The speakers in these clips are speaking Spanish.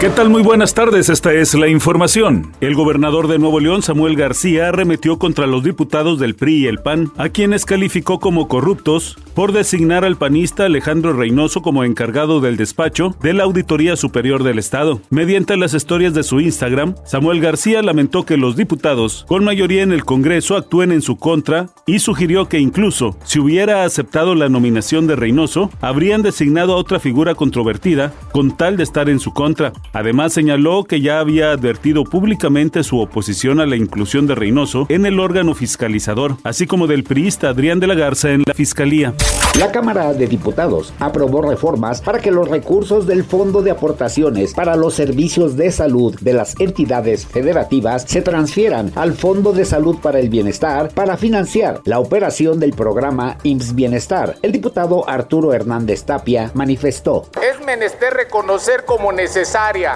¿Qué tal? Muy buenas tardes, esta es la información. El gobernador de Nuevo León, Samuel García, arremetió contra los diputados del PRI y el PAN, a quienes calificó como corruptos por designar al panista Alejandro Reynoso como encargado del despacho de la Auditoría Superior del Estado. Mediante las historias de su Instagram, Samuel García lamentó que los diputados, con mayoría en el Congreso, actúen en su contra y sugirió que incluso si hubiera aceptado la nominación de Reynoso, habrían designado a otra figura controvertida con tal de estar en su contra. Además señaló que ya había advertido públicamente su oposición a la inclusión de Reynoso en el órgano fiscalizador, así como del priista Adrián de la Garza en la Fiscalía. La Cámara de Diputados aprobó reformas para que los recursos del Fondo de Aportaciones para los Servicios de Salud de las entidades federativas se transfieran al Fondo de Salud para el Bienestar para financiar la operación del programa IMSS Bienestar. El diputado Arturo Hernández Tapia manifestó. Es menester reconocer como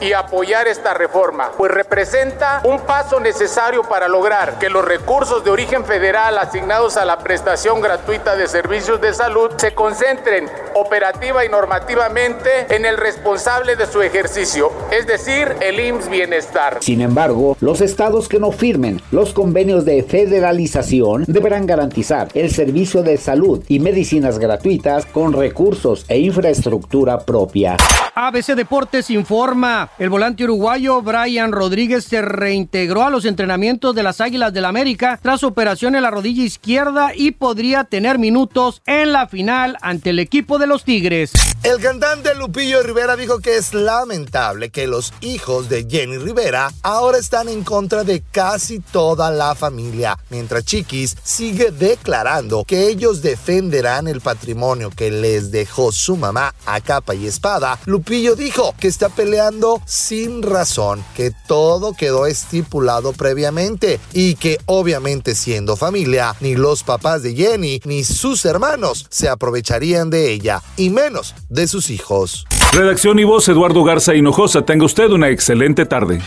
y apoyar esta reforma, pues representa un paso necesario para lograr que los recursos de origen federal asignados a la prestación gratuita de servicios de salud se concentren operativa y normativamente en el responsable de su ejercicio, es decir, el IMSS Bienestar. Sin embargo, los estados que no firmen los convenios de federalización deberán garantizar el servicio de salud y medicinas gratuitas con recursos e infraestructura propia. ABC Deportes informa, el volante uruguayo Brian Rodríguez se reintegró a los entrenamientos de las Águilas del América tras operación en la rodilla izquierda y podría tener minutos en la final ante el equipo de los Tigres. El cantante Lupillo Rivera dijo que es lamentable que los hijos de Jenny Rivera ahora están en contra de casi toda la familia, mientras Chiquis sigue declarando que ellos defenderán el patrimonio que les dejó su mamá a capa y espada. Lupillo dijo que está peleando sin razón, que todo quedó estipulado previamente y que obviamente siendo familia, ni los papás de Jenny ni sus hermanos se aprovecharían de ella, y menos de sus hijos. Redacción y voz Eduardo Garza Hinojosa. Tenga usted una excelente tarde.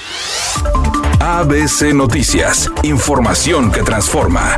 ABC Noticias. Información que transforma.